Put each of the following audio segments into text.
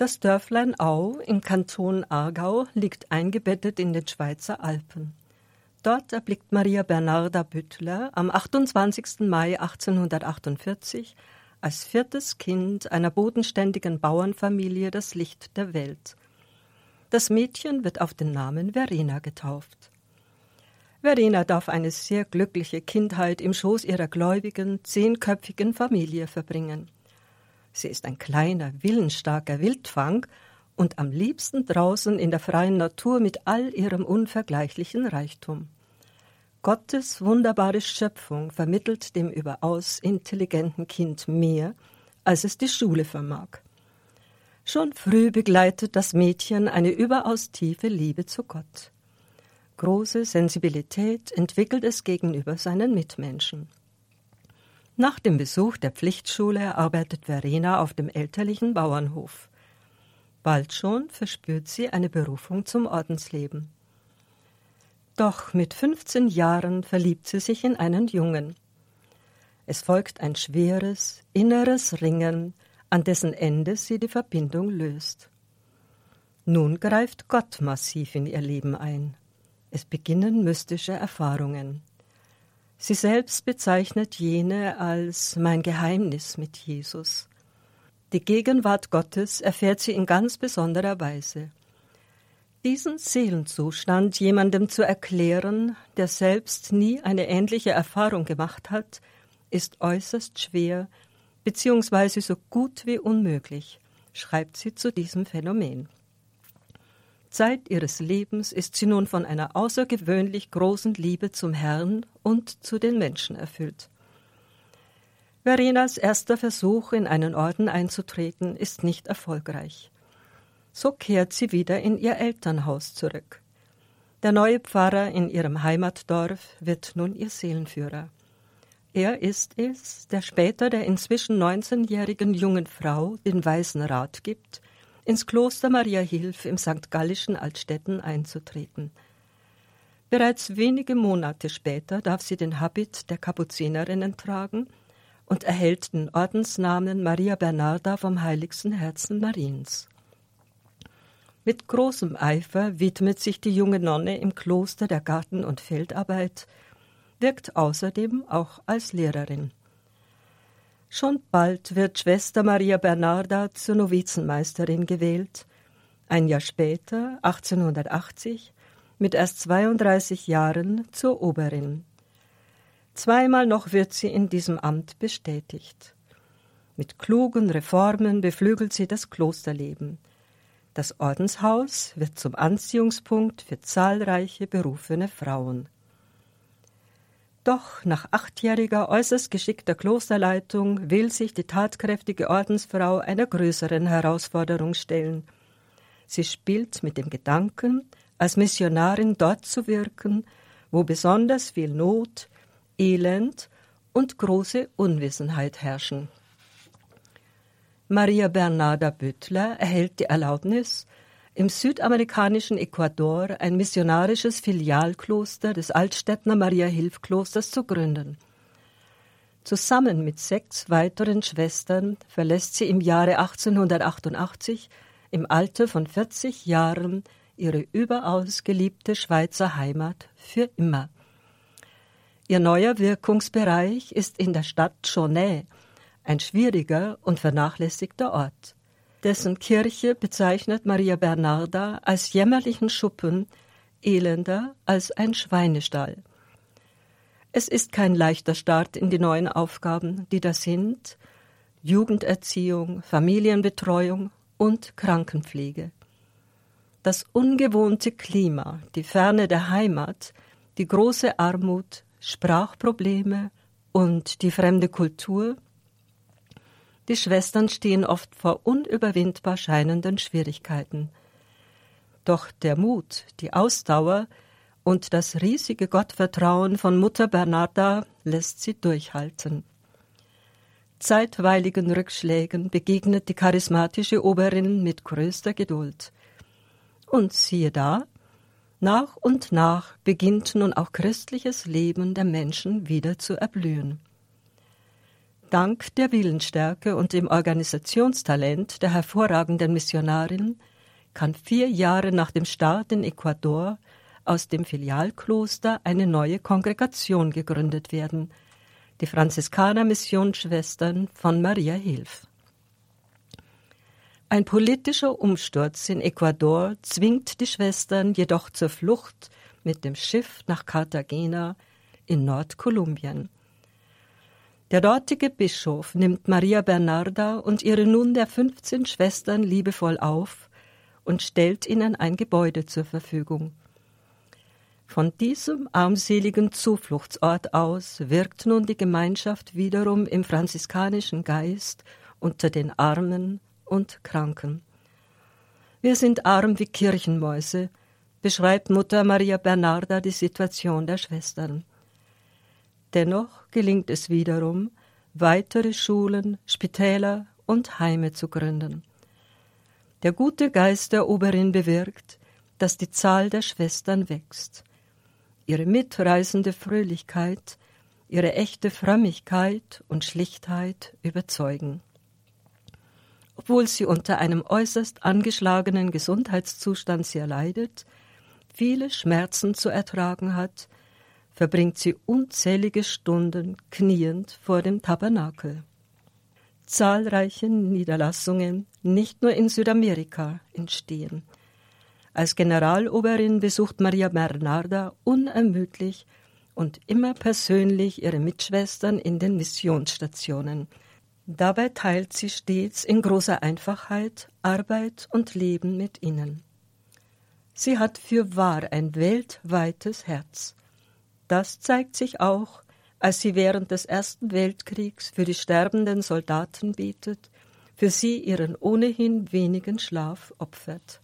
Das Dörflein Au im Kanton Aargau liegt eingebettet in den Schweizer Alpen. Dort erblickt Maria Bernarda Büttler am 28. Mai 1848 als viertes Kind einer bodenständigen Bauernfamilie das Licht der Welt. Das Mädchen wird auf den Namen Verena getauft. Verena darf eine sehr glückliche Kindheit im Schoß ihrer gläubigen, zehnköpfigen Familie verbringen. Sie ist ein kleiner, willensstarker Wildfang und am liebsten draußen in der freien Natur mit all ihrem unvergleichlichen Reichtum. Gottes wunderbare Schöpfung vermittelt dem überaus intelligenten Kind mehr, als es die Schule vermag. Schon früh begleitet das Mädchen eine überaus tiefe Liebe zu Gott. Große Sensibilität entwickelt es gegenüber seinen Mitmenschen. Nach dem Besuch der Pflichtschule arbeitet Verena auf dem elterlichen Bauernhof. Bald schon verspürt sie eine Berufung zum Ordensleben. Doch mit 15 Jahren verliebt sie sich in einen Jungen. Es folgt ein schweres, inneres Ringen, an dessen Ende sie die Verbindung löst. Nun greift Gott massiv in ihr Leben ein. Es beginnen mystische Erfahrungen. Sie selbst bezeichnet jene als mein Geheimnis mit Jesus. Die Gegenwart Gottes erfährt sie in ganz besonderer Weise. Diesen Seelenzustand jemandem zu erklären, der selbst nie eine ähnliche Erfahrung gemacht hat, ist äußerst schwer beziehungsweise so gut wie unmöglich, schreibt sie zu diesem Phänomen. Zeit ihres Lebens ist sie nun von einer außergewöhnlich großen Liebe zum Herrn und zu den Menschen erfüllt. Verenas erster Versuch, in einen Orden einzutreten, ist nicht erfolgreich. So kehrt sie wieder in ihr Elternhaus zurück. Der neue Pfarrer in ihrem Heimatdorf wird nun ihr Seelenführer. Er ist es, der später der inzwischen 19-jährigen jungen Frau den weisen Rat gibt, ins Kloster Maria Hilf im St. Gallischen Altstetten einzutreten. Bereits wenige Monate später darf sie den Habit der Kapuzinerinnen tragen und erhält den Ordensnamen Maria Bernarda vom heiligsten Herzen Mariens. Mit großem Eifer widmet sich die junge Nonne im Kloster der Garten- und Feldarbeit, wirkt außerdem auch als Lehrerin. Schon bald wird Schwester Maria Bernarda zur Novizenmeisterin gewählt. Ein Jahr später, 1880, mit erst 32 Jahren zur Oberin. Zweimal noch wird sie in diesem Amt bestätigt. Mit klugen Reformen beflügelt sie das Klosterleben. Das Ordenshaus wird zum Anziehungspunkt für zahlreiche berufene Frauen. Doch nach achtjähriger äußerst geschickter Klosterleitung will sich die tatkräftige Ordensfrau einer größeren Herausforderung stellen. Sie spielt mit dem Gedanken, als Missionarin dort zu wirken, wo besonders viel Not, Elend und große Unwissenheit herrschen. Maria Bernarda Büttler erhält die Erlaubnis, im südamerikanischen Ecuador ein missionarisches Filialkloster des Altstädtner Maria-Hilf-Klosters zu gründen. Zusammen mit sechs weiteren Schwestern verlässt sie im Jahre 1888 im Alter von 40 Jahren ihre überaus geliebte Schweizer Heimat für immer. Ihr neuer Wirkungsbereich ist in der Stadt Chaunet, ein schwieriger und vernachlässigter Ort. Dessen Kirche bezeichnet Maria Bernarda als jämmerlichen Schuppen, elender als ein Schweinestall. Es ist kein leichter Start in die neuen Aufgaben, die da sind Jugenderziehung, Familienbetreuung und Krankenpflege. Das ungewohnte Klima, die Ferne der Heimat, die große Armut, Sprachprobleme und die fremde Kultur die Schwestern stehen oft vor unüberwindbar scheinenden Schwierigkeiten. Doch der Mut, die Ausdauer und das riesige Gottvertrauen von Mutter Bernarda lässt sie durchhalten. Zeitweiligen Rückschlägen begegnet die charismatische Oberin mit größter Geduld. Und siehe da, nach und nach beginnt nun auch christliches Leben der Menschen wieder zu erblühen. Dank der Willensstärke und dem Organisationstalent der hervorragenden Missionarin kann vier Jahre nach dem Start in Ecuador aus dem Filialkloster eine neue Kongregation gegründet werden, die Franziskaner-Missionsschwestern von Maria Hilf. Ein politischer Umsturz in Ecuador zwingt die Schwestern jedoch zur Flucht mit dem Schiff nach Cartagena in Nordkolumbien. Der dortige Bischof nimmt Maria Bernarda und ihre nunmehr 15 Schwestern liebevoll auf und stellt ihnen ein Gebäude zur Verfügung. Von diesem armseligen Zufluchtsort aus wirkt nun die Gemeinschaft wiederum im franziskanischen Geist unter den Armen und Kranken. Wir sind arm wie Kirchenmäuse, beschreibt Mutter Maria Bernarda die Situation der Schwestern. Dennoch gelingt es wiederum, weitere Schulen, Spitäler und Heime zu gründen. Der gute Geist der Oberin bewirkt, dass die Zahl der Schwestern wächst. Ihre mitreißende Fröhlichkeit, ihre echte Frömmigkeit und Schlichtheit überzeugen. Obwohl sie unter einem äußerst angeschlagenen Gesundheitszustand sehr leidet, viele Schmerzen zu ertragen hat, verbringt sie unzählige Stunden kniend vor dem Tabernakel. Zahlreiche Niederlassungen, nicht nur in Südamerika, entstehen. Als Generaloberin besucht Maria Bernarda unermüdlich und immer persönlich ihre Mitschwestern in den Missionsstationen. Dabei teilt sie stets in großer Einfachheit Arbeit und Leben mit ihnen. Sie hat für wahr ein weltweites Herz. Das zeigt sich auch, als sie während des Ersten Weltkriegs für die sterbenden Soldaten betet, für sie ihren ohnehin wenigen Schlaf opfert.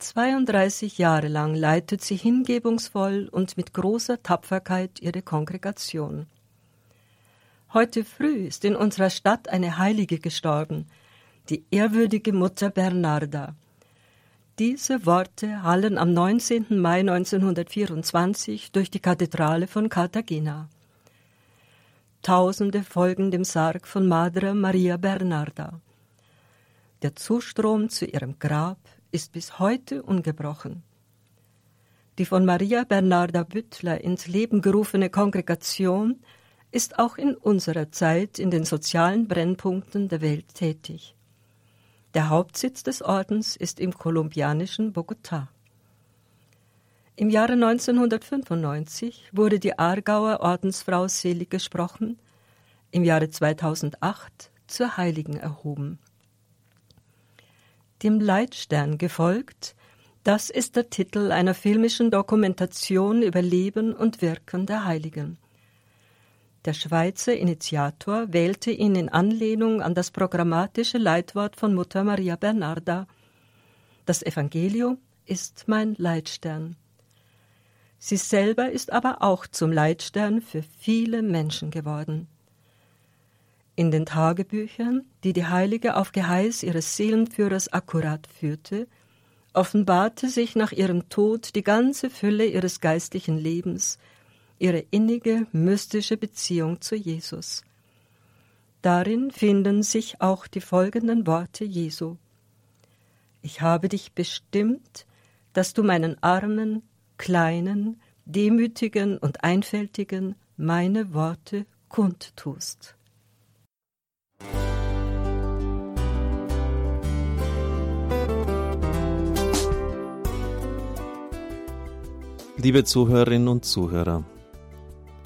32 Jahre lang leitet sie hingebungsvoll und mit großer Tapferkeit ihre Kongregation. Heute früh ist in unserer Stadt eine Heilige gestorben, die ehrwürdige Mutter Bernarda. Diese Worte hallen am 19. Mai 1924 durch die Kathedrale von Cartagena. Tausende folgen dem Sarg von Madre Maria Bernarda. Der Zustrom zu ihrem Grab ist bis heute ungebrochen. Die von Maria Bernarda Büttler ins Leben gerufene Kongregation ist auch in unserer Zeit in den sozialen Brennpunkten der Welt tätig. Der Hauptsitz des Ordens ist im kolumbianischen Bogotá. Im Jahre 1995 wurde die Aargauer Ordensfrau selig gesprochen, im Jahre 2008 zur Heiligen erhoben. Dem Leitstern gefolgt, das ist der Titel einer filmischen Dokumentation über Leben und Wirken der Heiligen. Der Schweizer Initiator wählte ihn in Anlehnung an das programmatische Leitwort von Mutter Maria Bernarda. Das Evangelium ist mein Leitstern. Sie selber ist aber auch zum Leitstern für viele Menschen geworden. In den Tagebüchern, die die Heilige auf Geheiß ihres Seelenführers akkurat führte, offenbarte sich nach ihrem Tod die ganze Fülle ihres geistlichen Lebens – ihre innige, mystische Beziehung zu Jesus. Darin finden sich auch die folgenden Worte Jesu. Ich habe dich bestimmt, dass du meinen armen, kleinen, demütigen und einfältigen meine Worte kundtust. Liebe Zuhörerinnen und Zuhörer,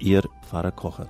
Ihr Pfarrer Kocher.